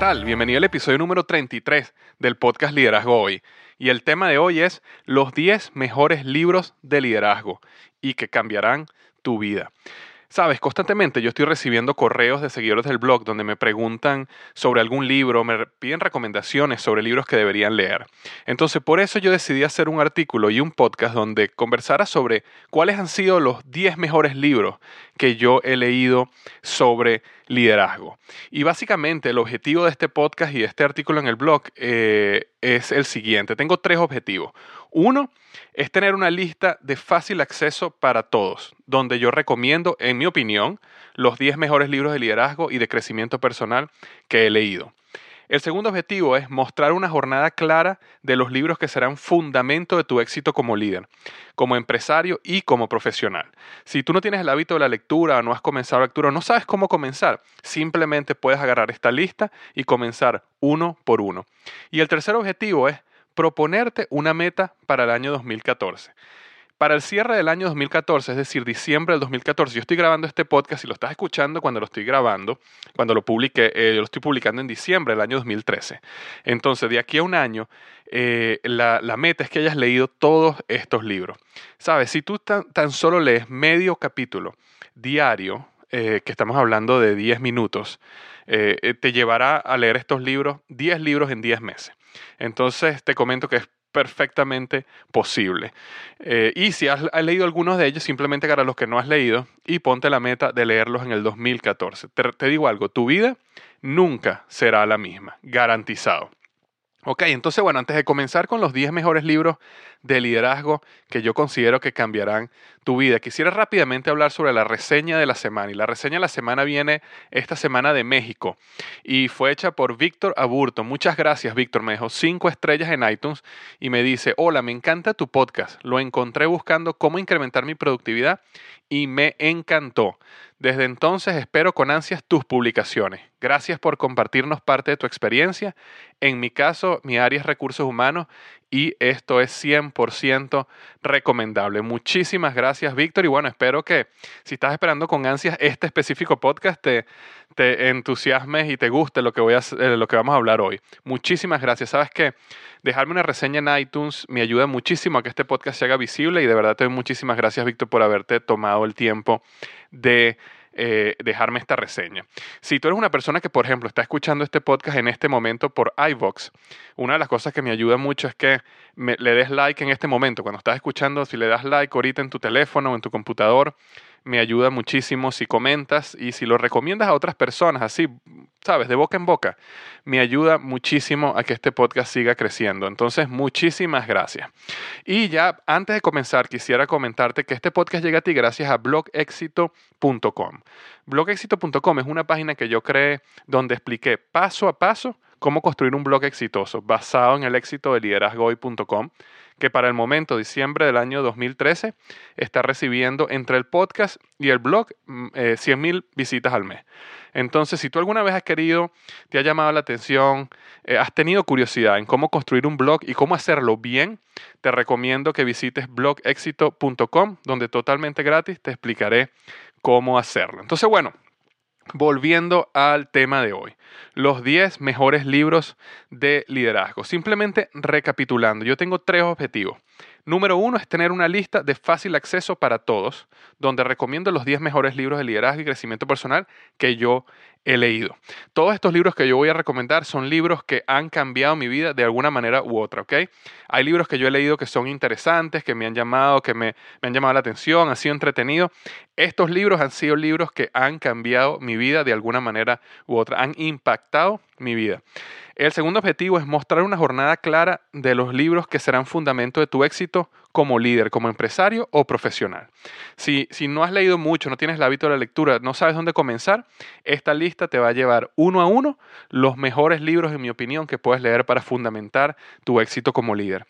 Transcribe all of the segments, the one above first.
Tal? Bienvenido al episodio número 33 del podcast Liderazgo Hoy. Y el tema de hoy es los 10 mejores libros de liderazgo y que cambiarán tu vida. Sabes, constantemente yo estoy recibiendo correos de seguidores del blog donde me preguntan sobre algún libro, me piden recomendaciones sobre libros que deberían leer. Entonces, por eso yo decidí hacer un artículo y un podcast donde conversara sobre cuáles han sido los 10 mejores libros que yo he leído sobre liderazgo. Y básicamente el objetivo de este podcast y de este artículo en el blog eh, es el siguiente. Tengo tres objetivos. Uno es tener una lista de fácil acceso para todos, donde yo recomiendo, en mi opinión, los 10 mejores libros de liderazgo y de crecimiento personal que he leído. El segundo objetivo es mostrar una jornada clara de los libros que serán fundamento de tu éxito como líder, como empresario y como profesional. Si tú no tienes el hábito de la lectura o no has comenzado la lectura o no sabes cómo comenzar, simplemente puedes agarrar esta lista y comenzar uno por uno. Y el tercer objetivo es proponerte una meta para el año 2014. Para el cierre del año 2014, es decir, diciembre del 2014, yo estoy grabando este podcast y lo estás escuchando cuando lo estoy grabando, cuando lo publiqué, eh, yo lo estoy publicando en diciembre del año 2013. Entonces, de aquí a un año, eh, la, meta es que hayas leído todos estos libros. Sabes, si tú tan, tan solo lees medio capítulo diario, eh, que estamos hablando de 10 minutos, te llevará a leer estos libros, 10 libros en 10 meses. Entonces, te comento que es perfectamente posible. Eh, y si has, leído algunos de ellos, simplemente agarra los que no has leído y ponte la meta de leerlos en el 2014. te digo algo, tu vida nunca será la misma, garantizado. Ok, entonces bueno, antes de comenzar con los 10 mejores libros de liderazgo que yo considero que cambiarán tu vida, quisiera rápidamente hablar sobre la reseña de la semana. Y la reseña de la semana viene esta semana de México y fue hecha por Víctor Aburto. Muchas gracias, Víctor. Me dejó 5 estrellas en iTunes y me dice, hola, me encanta tu podcast. Lo encontré buscando cómo incrementar mi productividad y me encantó. Desde entonces espero con ansias tus publicaciones. Gracias por compartirnos parte de tu experiencia. En mi caso, mi área es recursos humanos y esto es 100% recomendable. Muchísimas gracias, Víctor. Y bueno, espero que si estás esperando con ansias este específico podcast, te, te entusiasmes y te guste lo que, voy a, eh, lo que vamos a hablar hoy. Muchísimas gracias. Sabes que dejarme una reseña en iTunes me ayuda muchísimo a que este podcast se haga visible y de verdad te doy muchísimas gracias, Víctor, por haberte tomado el tiempo de eh, dejarme esta reseña. Si tú eres una persona que, por ejemplo, está escuchando este podcast en este momento por iVox, una de las cosas que me ayuda mucho es que le des like en este momento. Cuando estás escuchando, si le das like ahorita en tu teléfono o en tu computador, me ayuda muchísimo si comentas y si lo recomiendas a otras personas, así, sabes, de boca en boca, me ayuda muchísimo a que este podcast siga creciendo. Entonces, muchísimas gracias. Y ya antes de comenzar, quisiera comentarte que este podcast llega a ti gracias a blogexito.com. Blogexito.com es una página que yo creé donde expliqué paso a paso cómo construir un blog exitoso basado en el éxito de liderazgoy.com que para el momento, diciembre del año 2013, está recibiendo entre el podcast y el blog 100 mm, eh, visitas al mes. Entonces, si tú alguna vez has querido, te ha llamado la atención, eh, has tenido curiosidad en cómo construir un blog y cómo hacerlo bien, te recomiendo que visites blogexito.com, donde totalmente gratis te explicaré cómo hacerlo. Entonces, bueno, Volviendo al tema de hoy, los 10 mejores libros de liderazgo. Simplemente recapitulando, yo tengo tres objetivos. Número uno es tener una lista de fácil acceso para todos, donde recomiendo los 10 mejores libros de liderazgo y crecimiento personal que yo he leído. Todos estos libros que yo voy a recomendar son libros que han cambiado mi vida de alguna manera u otra, ¿ok? Hay libros que yo he leído que son interesantes, que me han llamado, que me, me han llamado la atención, han sido entretenidos. Estos libros han sido libros que han cambiado mi vida de alguna manera u otra, han impactado mi vida. El segundo objetivo es mostrar una jornada clara de los libros que serán fundamento de tu éxito como líder, como empresario o profesional. Si, si no has leído mucho, no tienes el hábito de la lectura, no sabes dónde comenzar, esta lista te va a llevar uno a uno los mejores libros, en mi opinión, que puedes leer para fundamentar tu éxito como líder.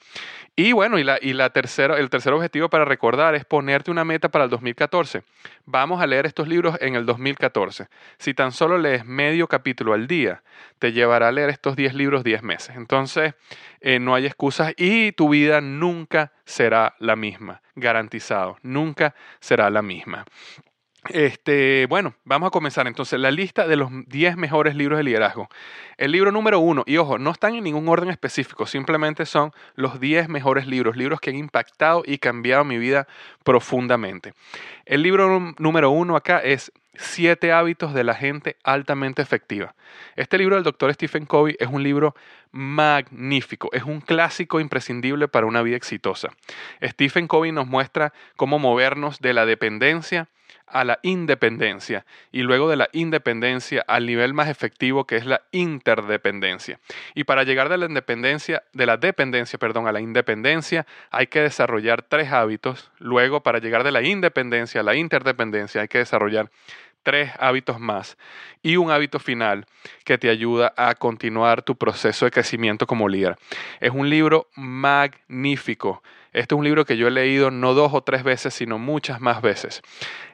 Y bueno, y, la, y la tercera, el tercer objetivo para recordar es ponerte una meta para el 2014. Vamos a leer estos libros en el 2014. Si tan solo lees medio capítulo al día, te llevará a leer estos 10 libros 10 meses. Entonces, eh, no hay excusas y tu vida nunca será la misma, garantizado, nunca será la misma. Este, bueno, vamos a comenzar entonces la lista de los 10 mejores libros de liderazgo. El libro número uno, y ojo, no están en ningún orden específico, simplemente son los 10 mejores libros, libros que han impactado y cambiado mi vida profundamente. El libro número uno acá es Siete hábitos de la gente altamente efectiva. Este libro del doctor Stephen Covey es un libro magnífico, es un clásico imprescindible para una vida exitosa. Stephen Covey nos muestra cómo movernos de la dependencia a la independencia y luego de la independencia al nivel más efectivo que es la interdependencia. Y para llegar de la independencia, de la dependencia, perdón, a la independencia, hay que desarrollar tres hábitos. Luego, para llegar de la independencia a la interdependencia, hay que desarrollar tres hábitos más y un hábito final que te ayuda a continuar tu proceso de crecimiento como líder. Es un libro magnífico. Este es un libro que yo he leído no dos o tres veces, sino muchas más veces.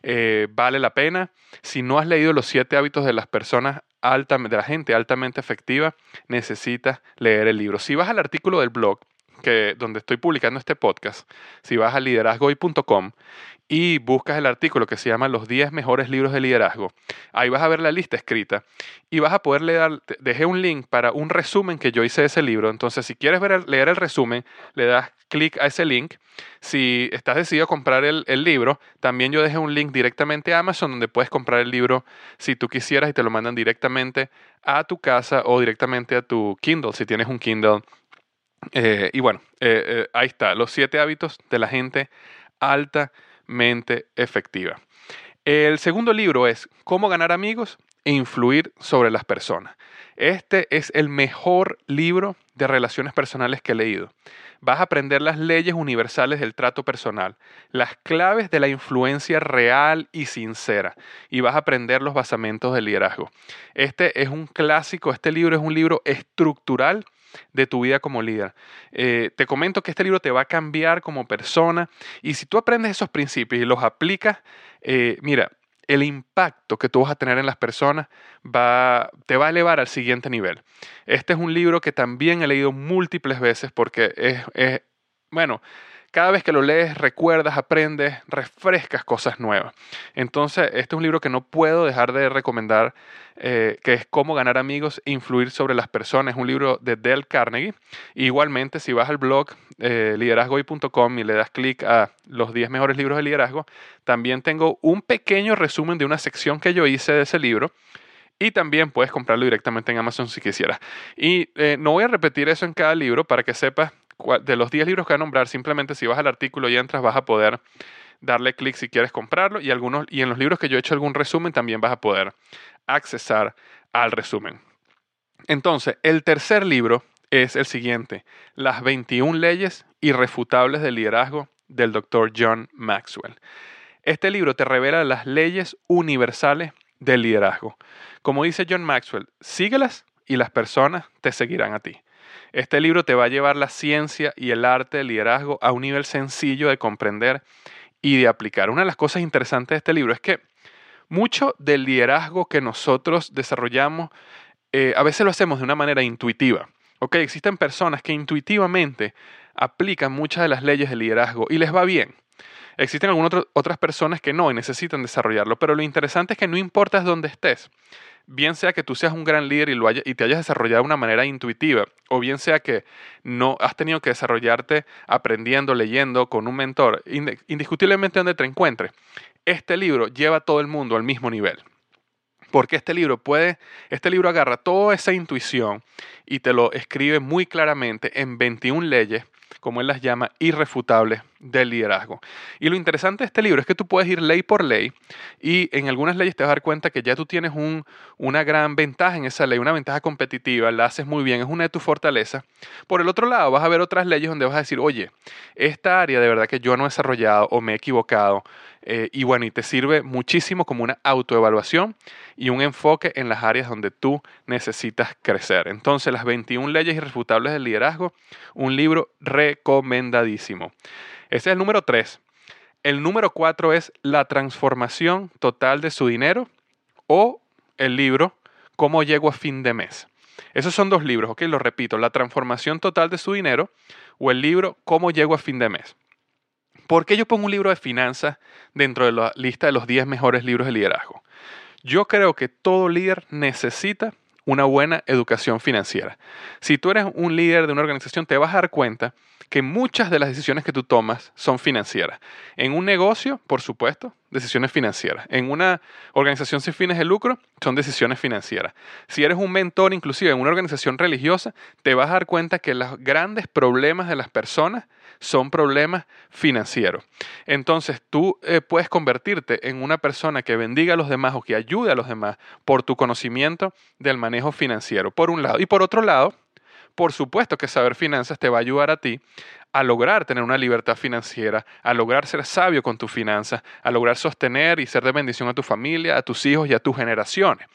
Eh, vale la pena. Si no has leído los siete hábitos de las personas altamente, de la gente altamente efectiva, necesitas leer el libro. Si vas al artículo del blog, que, donde estoy publicando este podcast, si vas a liderazgoy.com y buscas el artículo que se llama Los 10 mejores libros de liderazgo, ahí vas a ver la lista escrita y vas a poder leer, dejé un link para un resumen que yo hice de ese libro, entonces si quieres leer el resumen, le das clic a ese link. Si estás decidido a comprar el, libro, también yo dejé un link directamente a Amazon donde puedes comprar el libro si tú quisieras y te lo mandan directamente a tu casa o directamente a tu Kindle, si tienes un Kindle. Eh, y bueno, eh, eh, ahí está, los siete hábitos de la gente altamente efectiva. El segundo libro es Cómo ganar amigos e influir sobre las personas. Este es el mejor libro de relaciones personales que he leído. Vas a aprender las leyes universales del trato personal, las claves de la influencia real y sincera, y vas a aprender los basamentos del liderazgo. Este es un clásico, este libro es un libro estructural de tu vida como líder. Eh, te comento que este libro te va a cambiar como persona y si tú aprendes esos principios y los aplicas, eh, mira, el impacto que tú vas a tener en las personas va, te va a elevar al siguiente nivel. Este es un libro que también he leído múltiples veces porque es, es bueno, cada vez que lo lees recuerdas, aprendes, refrescas cosas nuevas. Entonces, este es un libro que no puedo dejar de recomendar, eh, que es Cómo ganar amigos e influir sobre las personas. Es un libro de Dale Carnegie. Igualmente, si vas al blog eh, liderazgoy.com y le das clic a los 10 mejores libros de liderazgo, también tengo un pequeño resumen de una sección que yo hice de ese libro. Y también puedes comprarlo directamente en Amazon si quisieras. Y eh, no voy a repetir eso en cada libro para que sepas de los 10 libros que voy a nombrar, simplemente si vas al artículo y entras vas a poder darle clic si quieres comprarlo y, algunos, y en los libros que yo he hecho algún resumen también vas a poder accesar al resumen. Entonces, el tercer libro es el siguiente, Las 21 leyes irrefutables del liderazgo del Dr. John Maxwell. Este libro te revela las leyes universales del liderazgo. Como dice John Maxwell, síguelas y las personas te seguirán a ti. Este libro te va a llevar la ciencia y el arte del liderazgo a un nivel sencillo de comprender y de aplicar. Una de las cosas interesantes de este libro es que mucho del liderazgo que nosotros desarrollamos eh, a veces lo hacemos de una manera intuitiva. Okay, existen personas que intuitivamente aplican muchas de las leyes del liderazgo y les va bien. Existen algunas otras personas que no y necesitan desarrollarlo, pero lo interesante es que no importa dónde estés, bien sea que tú seas un gran líder y, lo y te hayas desarrollado de una manera intuitiva, o bien sea que no has tenido que desarrollarte aprendiendo, leyendo con un mentor, indiscutiblemente donde te encuentres, este libro lleva a todo el mundo al mismo nivel. Porque este libro puede, este libro agarra toda esa intuición y te lo escribe muy claramente en 21 leyes como él las llama, irrefutables del liderazgo. Y lo interesante de este libro es que tú puedes ir ley por ley y en algunas leyes te vas a dar cuenta que ya tú tienes un, una gran ventaja en esa ley, una ventaja competitiva, la haces muy bien, es una de tus fortalezas. Por el otro lado, vas a ver otras leyes donde vas a decir, oye, esta área de verdad que yo no he desarrollado o me he equivocado eh, y bueno, y te sirve muchísimo como una autoevaluación y un enfoque en las áreas donde tú necesitas crecer. Entonces, las 21 leyes irrefutables del liderazgo, un libro recomendadísimo. Ese es el número 3. El número 4 es La transformación total de su dinero o el libro Cómo llego a fin de mes. Esos son dos libros, ok, lo repito, La transformación total de su dinero o el libro Cómo llego a fin de mes. ¿Por qué yo pongo un libro de finanzas dentro de la lista de los 10 mejores libros de liderazgo? Yo creo que todo líder necesita una buena educación financiera. Si tú eres un líder de una organización, te vas a dar cuenta que muchas de las decisiones que tú tomas son financieras. En un negocio, por supuesto, decisiones financieras. En una organización sin fines de lucro, son decisiones financieras. Si eres un mentor, inclusive en una organización religiosa, te vas a dar cuenta que los grandes problemas de las personas son problemas financieros. Entonces tú eh, puedes convertirte en una persona que bendiga a los demás o que ayude a los demás por tu conocimiento del manejo financiero, por un lado. Y por otro lado, por supuesto que saber finanzas te va a ayudar a ti a lograr tener una libertad financiera, a lograr ser sabio con tus finanzas, a lograr sostener y ser de bendición a tu familia, a tus hijos y a tus generaciones.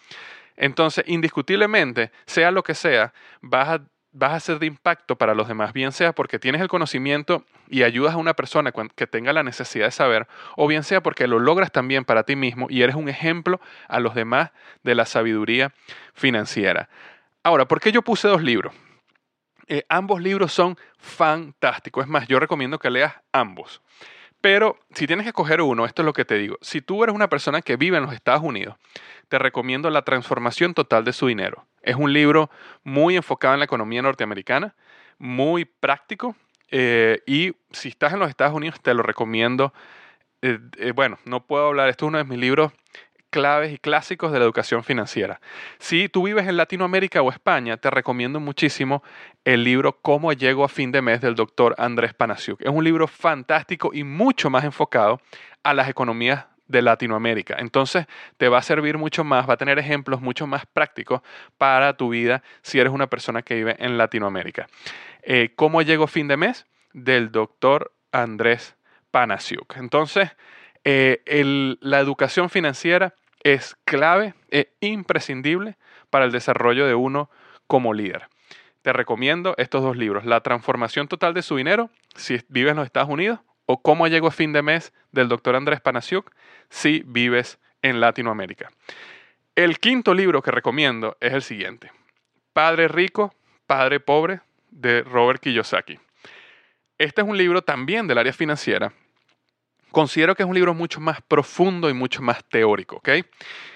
Entonces, indiscutiblemente, sea lo que sea, vas a, vas a ser de impacto para los demás, bien sea porque tienes el conocimiento y ayudas a una persona que tenga la necesidad de saber, o bien sea porque lo logras también para ti mismo y eres un ejemplo a los demás de la sabiduría financiera. Ahora, ¿por qué yo puse dos libros? Eh, ambos libros son fantásticos. Es más, yo recomiendo que leas ambos. Pero si tienes que escoger uno, esto es lo que te digo. Si tú eres una persona que vive en los Estados Unidos, te recomiendo La transformación total de su dinero. Es un libro muy enfocado en la economía norteamericana, muy práctico. Eh, y si estás en los Estados Unidos, te lo recomiendo. Eh, bueno, no puedo hablar, esto es uno de mis libros claves y clásicos de la educación financiera. Si tú vives en Latinoamérica o España, te recomiendo muchísimo el libro Cómo llego a fin de mes del doctor Andrés Panasiuk. Es un libro fantástico y mucho más enfocado a las economías de Latinoamérica. Entonces te va a servir mucho más, va a tener ejemplos mucho más prácticos para tu vida si eres una persona que vive en Latinoamérica. Eh, ¿Cómo llego a fin de mes? Del doctor Andrés Panasiuk. Entonces, eh, la educación financiera es clave e imprescindible para el desarrollo de uno como líder. Te recomiendo estos dos libros, La transformación total de su dinero, si vives en los Estados Unidos, o Cómo llego a fin de mes del doctor Andrés Panasiuk, si vives en Latinoamérica. El quinto libro que recomiendo es el siguiente, Padre Rico, Padre Pobre, de Robert Kiyosaki. Este es un libro también del área financiera. Considero que es un libro mucho más profundo y mucho más teórico, ¿ok?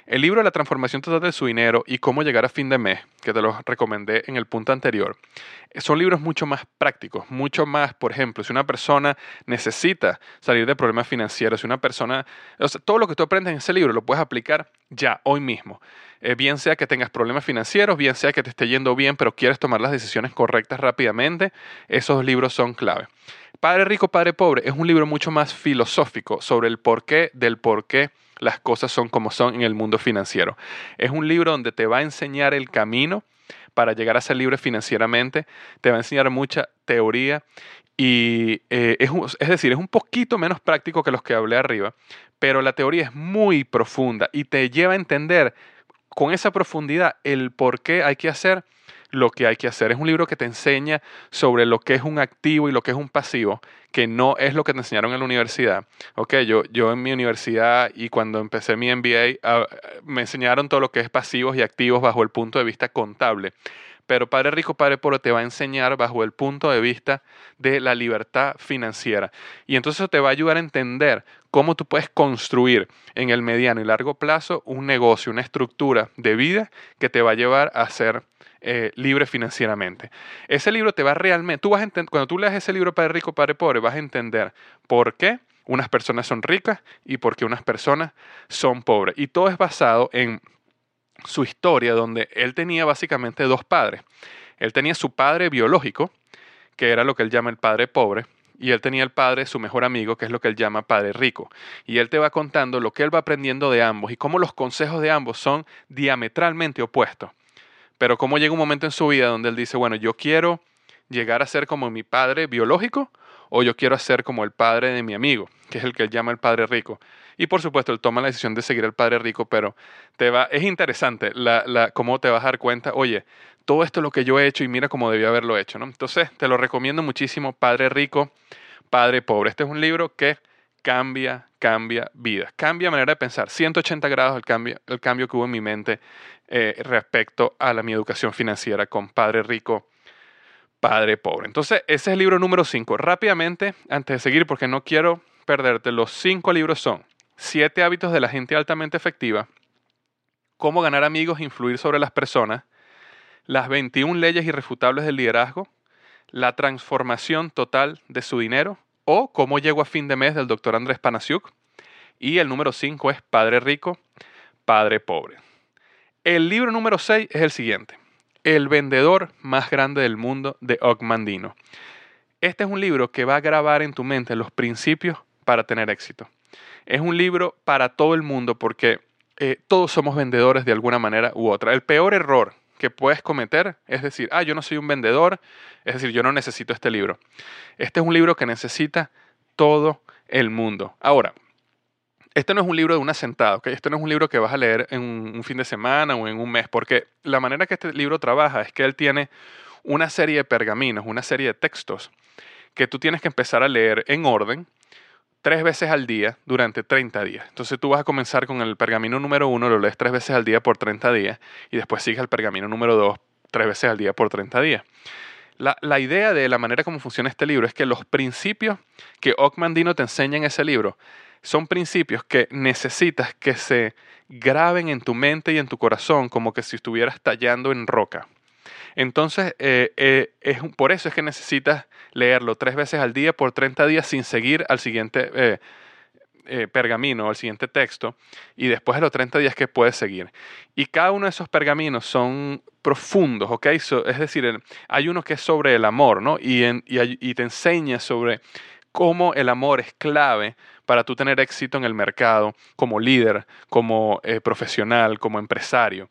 El libro La transformación total de su dinero y cómo llegar a fin de mes, que te lo recomendé en el punto anterior, son libros mucho más prácticos, mucho más, por ejemplo, si una persona necesita salir de problemas financieros, si una persona, todo lo que tú aprendes en ese libro lo puedes aplicar ya, hoy mismo. Eh, bien sea que tengas problemas financieros, bien sea que te esté yendo bien, pero quieres tomar las decisiones correctas rápidamente, esos libros son clave. Padre Rico, Padre Pobre es un libro mucho más filosófico sobre el porqué del por qué las cosas son como son en el mundo financiero. Es un libro donde te va a enseñar el camino para llegar a ser libre financieramente, te va a enseñar mucha teoría y eh, es, es, decir, es un poquito menos práctico que los que hablé arriba, pero la teoría es muy profunda y te lleva a entender con esa profundidad el por qué hay que hacer lo que hay que hacer. Es un libro que te enseña sobre lo que es un activo y lo que es un pasivo, que no es lo que te enseñaron en la universidad. Ok, yo, yo en mi universidad y cuando empecé mi MBA ah, me enseñaron todo lo que es pasivos y activos bajo el punto de vista contable. Pero Padre Rico, Padre Pobre te va a enseñar bajo el punto de vista de la libertad financiera. Y entonces eso te va a ayudar a entender cómo tú puedes construir en el mediano y largo plazo un negocio, una estructura de vida que te va a llevar a ser eh, libre financieramente. Ese libro te va realmente, cuando tú leas ese libro Padre Rico, Padre Pobre, vas a entender por qué unas personas son ricas y por qué unas personas son pobres. Y todo es basado en su historia, donde él tenía básicamente dos padres. Él tenía su padre biológico, que era lo que él llama el padre pobre, y él tenía el padre, su mejor amigo, que es lo que él llama padre rico. Y él te va contando lo que él va aprendiendo de ambos y cómo los consejos de ambos son diametralmente opuestos. Pero cómo llega un momento en su vida donde él dice, bueno, yo quiero llegar a ser como mi padre biológico o yo quiero ser como el padre de mi amigo, que es el que él llama el padre rico. Y por supuesto, él toma la decisión de seguir al padre rico, pero te va, es interesante la, la, cómo te vas a dar cuenta, oye, todo esto es lo que yo he hecho y mira cómo debía haberlo hecho. ¿no? Entonces, te lo recomiendo muchísimo, Padre Rico, Padre Pobre. Este es un libro que cambia, cambia vidas, cambia manera de pensar, 180 grados el cambio, el cambio que hubo en mi mente eh, respecto a mi educación financiera con Padre Rico, Padre Pobre. Entonces, ese es el libro número 5. Rápidamente, antes de seguir, porque no quiero perderte, los cinco libros son Siete hábitos de la gente altamente efectiva, Cómo ganar amigos e influir sobre las personas, Las 21 leyes irrefutables del liderazgo, La transformación total de su dinero o Cómo llego a fin de mes del doctor Andrés Panasiuk. Y el número 5 es Padre Rico, Padre Pobre. El libro número 6 es el siguiente. El vendedor más grande del mundo de Ogmandino. Este es un libro que va a grabar en tu mente los principios para tener éxito. Es un libro para todo el mundo porque eh, todos somos vendedores de alguna manera u otra. El peor error que puedes cometer es decir, ah, yo no soy un vendedor, es decir, yo no necesito este libro. Este es un libro que necesita todo el mundo. Ahora, este no es un libro de una sentada, ¿ok? Este no es un libro que vas a leer en un, fin de semana o en un mes, porque la manera que este libro trabaja es que él tiene una serie de pergaminos, una serie de textos que tú tienes que empezar a leer en orden tres veces al día durante 30 días. Entonces tú vas a comenzar con el pergamino número uno, lo lees tres veces al día por 30 días y después sigues el pergamino número dos tres veces al día por 30 días. La, la, idea de la manera como funciona este libro es que los principios que Ockmandino te enseña en ese libro son principios que necesitas que se graben en tu mente y en tu corazón como que si estuvieras tallando en roca. Entonces, eh, eh, es, por eso es que necesitas leerlo tres veces al día por 30 días sin seguir al siguiente eh, pergamino, al siguiente texto, y después de los 30 días que puedes seguir. Y cada uno de esos pergaminos son profundos, ¿ok? es decir, hay uno que es sobre el amor, ¿no? Y, y te enseña sobre cómo el amor es clave para tú tener éxito en el mercado como líder, como eh, profesional, como empresario.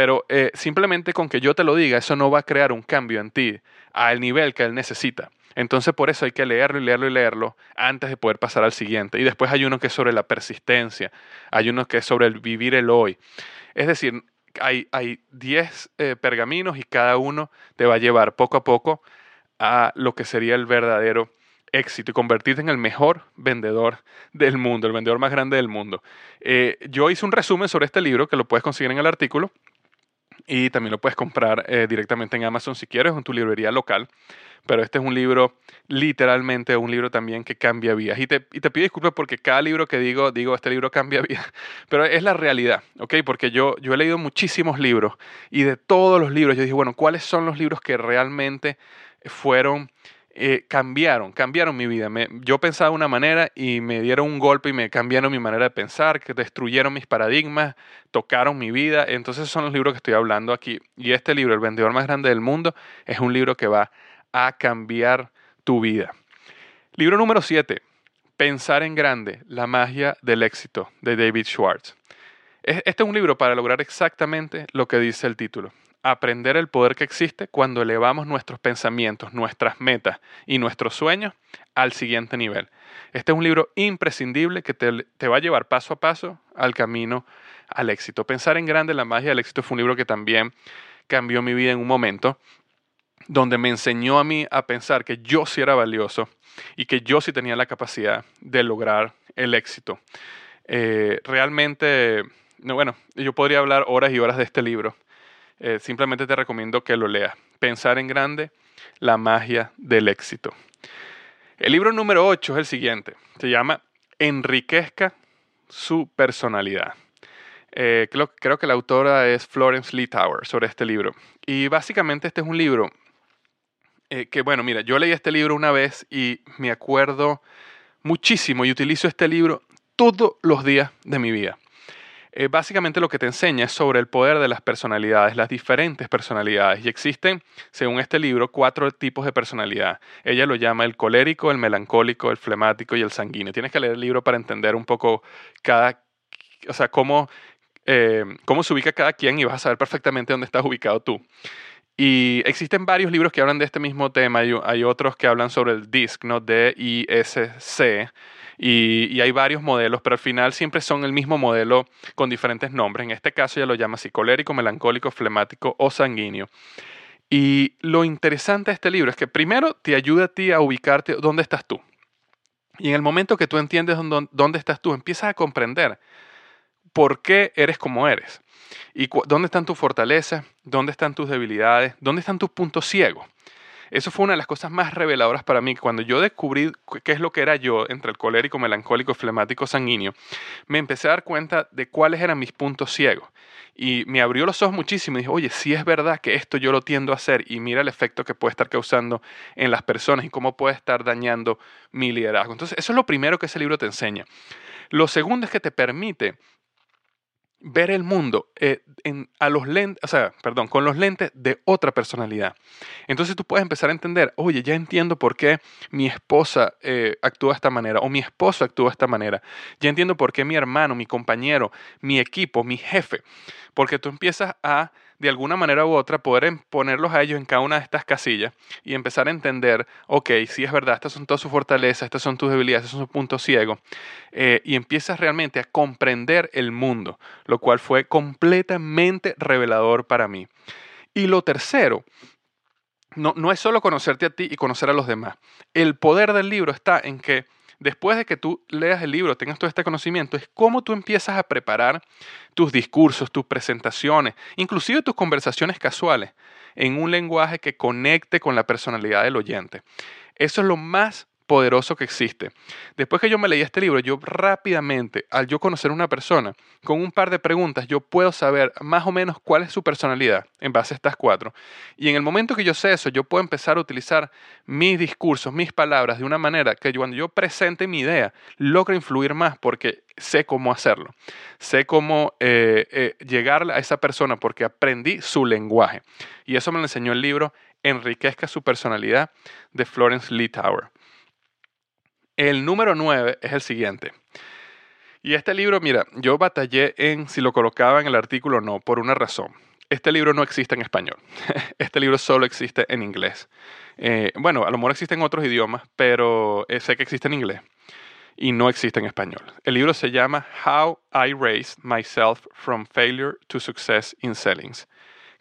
Pero eh, simplemente con que yo te lo diga, eso no va a crear un cambio en ti al nivel que él necesita. Entonces por eso hay que leerlo y leerlo y leerlo antes de poder pasar al siguiente. Y después hay uno que es sobre la persistencia, hay uno que es sobre el vivir el hoy. Es decir, hay 10 eh, pergaminos y cada uno te va a llevar poco a poco a lo que sería el verdadero éxito y convertirte en el mejor vendedor del mundo, el vendedor más grande del mundo. Eh, yo hice un resumen sobre este libro que lo puedes conseguir en el artículo Y también lo puedes comprar eh, directamente en Amazon si quieres o en tu librería local. Pero este es un libro, literalmente un libro también que cambia vidas. Y te, y te pido disculpas porque cada libro que digo, digo, este libro cambia vidas. Pero es la realidad, ¿ok? Porque yo, yo he leído muchísimos libros y de todos los libros yo dije, bueno, ¿cuáles son los libros que realmente fueron eh, cambiaron, cambiaron mi vida. yo pensaba de una manera y me dieron un golpe y me cambiaron mi manera de pensar, que destruyeron mis paradigmas, tocaron mi vida. Entonces son los libros que estoy hablando aquí. Y este libro, El vendedor más grande del mundo, es un libro que va a cambiar tu vida. Libro número 7, Pensar en grande, la magia del éxito, de David Schwartz. Este es un libro para lograr exactamente lo que dice el título aprender el poder que existe cuando elevamos nuestros pensamientos, nuestras metas y nuestros sueños al siguiente nivel. Este es un libro imprescindible que te, va a llevar paso a paso al camino al éxito. Pensar en grande, la magia del éxito fue un libro que también cambió mi vida en un momento, donde me enseñó a mí a pensar que yo sí era valioso y que yo sí tenía la capacidad de lograr el éxito. Eh, realmente, bueno, yo podría hablar horas y horas de este libro eh, simplemente te recomiendo que lo leas. Pensar en grande, la magia del éxito. El libro número 8 es el siguiente. Se llama Enriquezca su personalidad. Eh, creo, que la autora es Florence Lee Tower sobre este libro. Y básicamente este es un libro eh, que, bueno, mira, yo leí este libro una vez y me acuerdo muchísimo y utilizo este libro todos los días de mi vida. Eh, básicamente lo que te enseña es sobre el poder de las personalidades, las diferentes personalidades. Y existen, según este libro, cuatro tipos de personalidad. Ella lo llama el colérico, el melancólico, el flemático y el sanguíneo. Tienes que leer el libro para entender un poco cada, o sea, cómo, eh, cómo se ubica cada quien y vas a saber perfectamente dónde estás ubicado tú. Y existen varios libros que hablan de este mismo tema. Hay, hay otros que hablan sobre el DISC, ¿no? D-I-S-C y, hay varios modelos, pero al final siempre son el mismo modelo con diferentes nombres. En este caso ya lo llama psicolérico, melancólico, flemático o sanguíneo. Y lo interesante de este libro es que primero te ayuda a ti a ubicarte dónde estás tú. Y en el momento que tú entiendes dónde estás tú, empiezas a comprender por qué eres como eres. Y dónde están tus fortalezas, dónde están tus debilidades, dónde están tus puntos ciegos. Eso fue una de las cosas más reveladoras para mí. Cuando yo descubrí qué es lo que era yo entre el colérico, melancólico, flemático, sanguíneo, me empecé a dar cuenta de cuáles eran mis puntos ciegos. Y me abrió los ojos muchísimo y dije, oye, si es verdad que esto yo lo tiendo a hacer y mira el efecto que puede estar causando en las personas y cómo puede estar dañando mi liderazgo. Entonces, eso es lo primero que ese libro te enseña. Lo segundo es que te permite ver el mundo eh, a los lentes, o sea, perdón, con los lentes de otra personalidad. Entonces tú puedes empezar a entender, oye, ya entiendo por qué mi esposa eh, actúa de esta manera o mi esposo actúa de esta manera. Ya entiendo por qué mi hermano, mi compañero, mi equipo, mi jefe. Porque tú empiezas a de alguna manera u otra poder ponerlos a ellos en cada una de estas casillas y empezar a entender, ok, si es verdad, estas son todas sus fortalezas, estas son tus debilidades, estos son sus puntos ciegos, eh, y empiezas realmente a comprender el mundo, lo cual fue completamente revelador para mí. Y lo tercero, no, no es solo conocerte a ti y conocer a los demás. El poder del libro está en que después de que tú leas el libro, tengas todo este conocimiento, es cómo tú empiezas a preparar tus discursos, tus presentaciones, inclusive tus conversaciones casuales, en un lenguaje que conecte con la personalidad del oyente. Eso es lo más poderoso que existe. Después que yo me leí este libro, yo rápidamente, al yo conocer una persona, con un par de preguntas, yo puedo saber más o menos cuál es su personalidad en base a estas cuatro. Y en el momento que yo sé eso, yo puedo empezar a utilizar mis discursos, mis palabras de una manera que cuando yo presente mi idea, logre influir más porque sé cómo hacerlo. Sé cómo eh, eh, llegar a esa persona porque aprendí su lenguaje. Y eso me lo enseñó el libro Enriquezca su personalidad de Florence Lee Tower. El número 9 es el siguiente. Y este libro, mira, yo batallé en si lo colocaba en el artículo o no, por una razón. Este libro no existe en español. Este libro solo existe en inglés. Eh, bueno, a lo mejor existe en otros idiomas, pero eh, sé que existe en inglés y no existe en español. El libro se llama How I Raised Myself from Failure to Success in Sellings,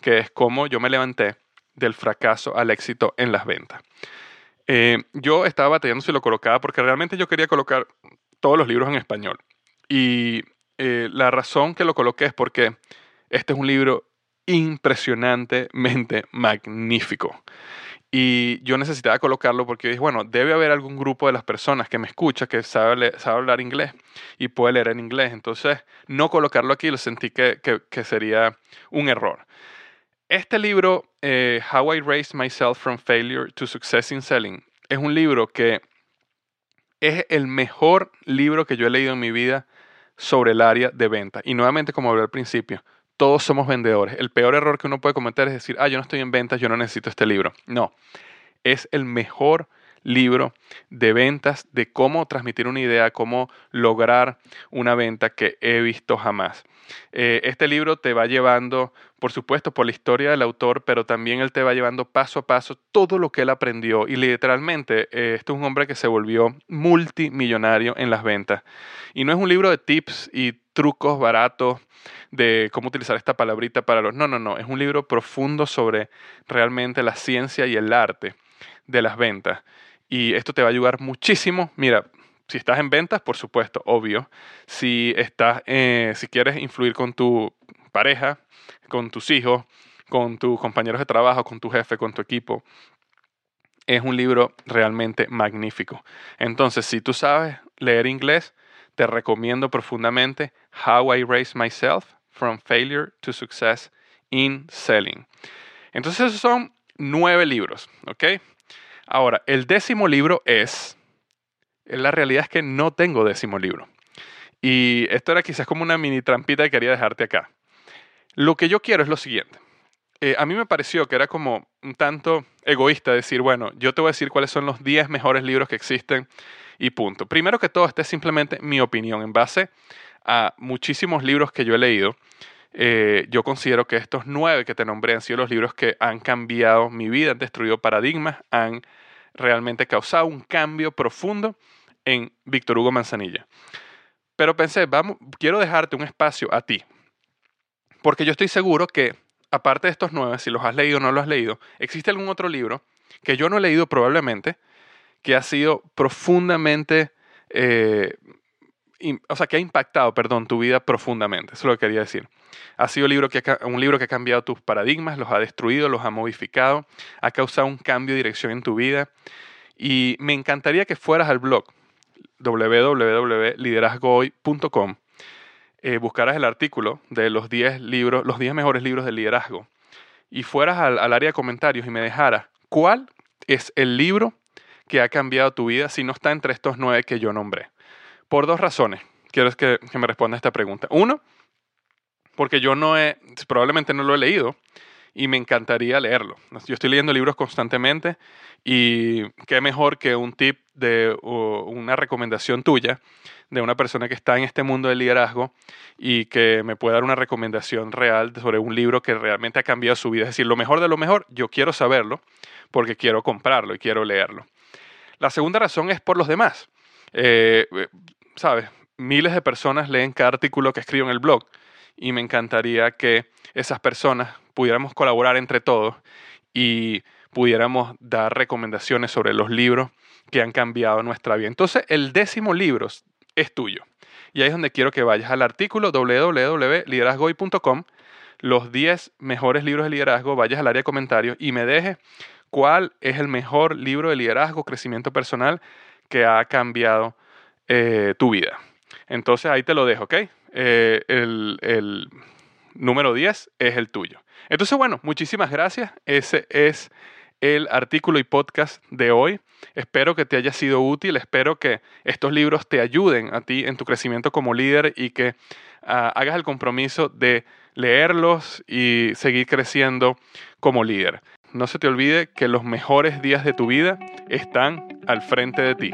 que es cómo yo me levanté del fracaso al éxito en las ventas. Eh, yo estaba batallando si lo colocaba porque realmente yo quería colocar todos los libros en español. Y eh, la razón que lo coloqué es porque este es un libro impresionantemente magnífico. Y yo necesitaba colocarlo porque dije, bueno, debe haber algún grupo de las personas que me escucha que sabe, hablar inglés y puede leer en inglés. Entonces, no colocarlo aquí lo sentí que, que, sería un error. Este libro, eh, How I Raised Myself from Failure to Success in Selling, es un libro que es el mejor libro que yo he leído en mi vida sobre el área de venta. Y nuevamente, como hablé al principio, todos somos vendedores. El peor error que uno puede cometer es decir, ah, yo no estoy en ventas, yo no necesito este libro. No, es el mejor libro de ventas, de cómo transmitir una idea, cómo lograr una venta que he visto jamás. Eh, este libro te va llevando, por supuesto, por la historia del autor, pero también él te va llevando paso a paso todo lo que él aprendió. Y literalmente, eh, este es un hombre que se volvió multimillonario en las ventas. Y no es un libro de tips y trucos baratos de cómo utilizar esta palabrita para los... No, no, no, es un libro profundo sobre realmente la ciencia y el arte de las ventas. Y esto te va a ayudar muchísimo. Mira, si estás en ventas, por supuesto, obvio. Si estás, eh, si quieres influir con tu pareja, con tus hijos, con tus compañeros de trabajo, con tu jefe, con tu equipo, es un libro realmente magnífico. Entonces, si tú sabes leer inglés, te recomiendo profundamente How I Raise Myself from Failure to Success in Selling. Entonces, esos son nueve libros, ¿ok? Ahora, el décimo libro es, la realidad es que no tengo décimo libro. Y esto era quizás como una mini trampita que quería dejarte acá. Lo que yo quiero es lo siguiente. Eh, a mí me pareció que era como un tanto egoísta decir, bueno, yo te voy a decir cuáles son los 10 mejores libros que existen y punto. Primero que todo, esta es simplemente mi opinión en base a muchísimos libros que yo he leído. Eh, yo considero que estos nueve que te nombré han sido los libros que han cambiado mi vida, han destruido paradigmas, han realmente causado un cambio profundo en Víctor Hugo Manzanilla. Pero pensé, vamos, quiero dejarte un espacio a ti, porque yo estoy seguro que, aparte de estos nueve, si los has leído o no los has leído, existe algún otro libro que yo no he leído probablemente, que ha sido profundamente eh, o sea, que ha impactado, perdón, tu vida profundamente. Eso es lo que quería decir. Ha sido un libro, que ha cambiado tus paradigmas, los ha destruido, los ha modificado, ha causado un cambio de dirección en tu vida. Y me encantaría que fueras al blog www.liderazgohoy.com, eh, buscaras el artículo de los 10 libros, los 10 mejores libros de liderazgo, y fueras al, al área de comentarios y me dejaras cuál es el libro que ha cambiado tu vida si no está entre estos nueve que yo nombré. Por dos razones. Quiero que, que me responda esta pregunta. Uno, porque yo no he, probablemente no lo he leído y me encantaría leerlo. Yo estoy leyendo libros constantemente y qué mejor que un tip de una recomendación tuya de una persona que está en este mundo del liderazgo y que me pueda dar una recomendación real sobre un libro que realmente ha cambiado su vida. Es decir, lo mejor de lo mejor, yo quiero saberlo porque quiero comprarlo y quiero leerlo. La segunda razón es por los demás. Eh, ¿sabes? Miles de personas leen cada artículo que escribo en el blog y me encantaría que esas personas pudiéramos colaborar entre todos y pudiéramos dar recomendaciones sobre los libros que han cambiado nuestra vida. Entonces, el décimo libro es tuyo. Y ahí es donde quiero que vayas al artículo www.liderazgoy.com, los 10 mejores libros de liderazgo, vayas al área de comentarios y me dejes cuál es el mejor libro de liderazgo, crecimiento personal que ha cambiado eh, tu vida. Entonces ahí te lo dejo, ¿ok? Eh, el, número 10 es el tuyo. Entonces, bueno, muchísimas gracias. Ese es el artículo y podcast de hoy. Espero que te haya sido útil, espero que estos libros te ayuden a ti en tu crecimiento como líder y que ah, hagas el compromiso de leerlos y seguir creciendo como líder. No se te olvide que los mejores días de tu vida están al frente de ti.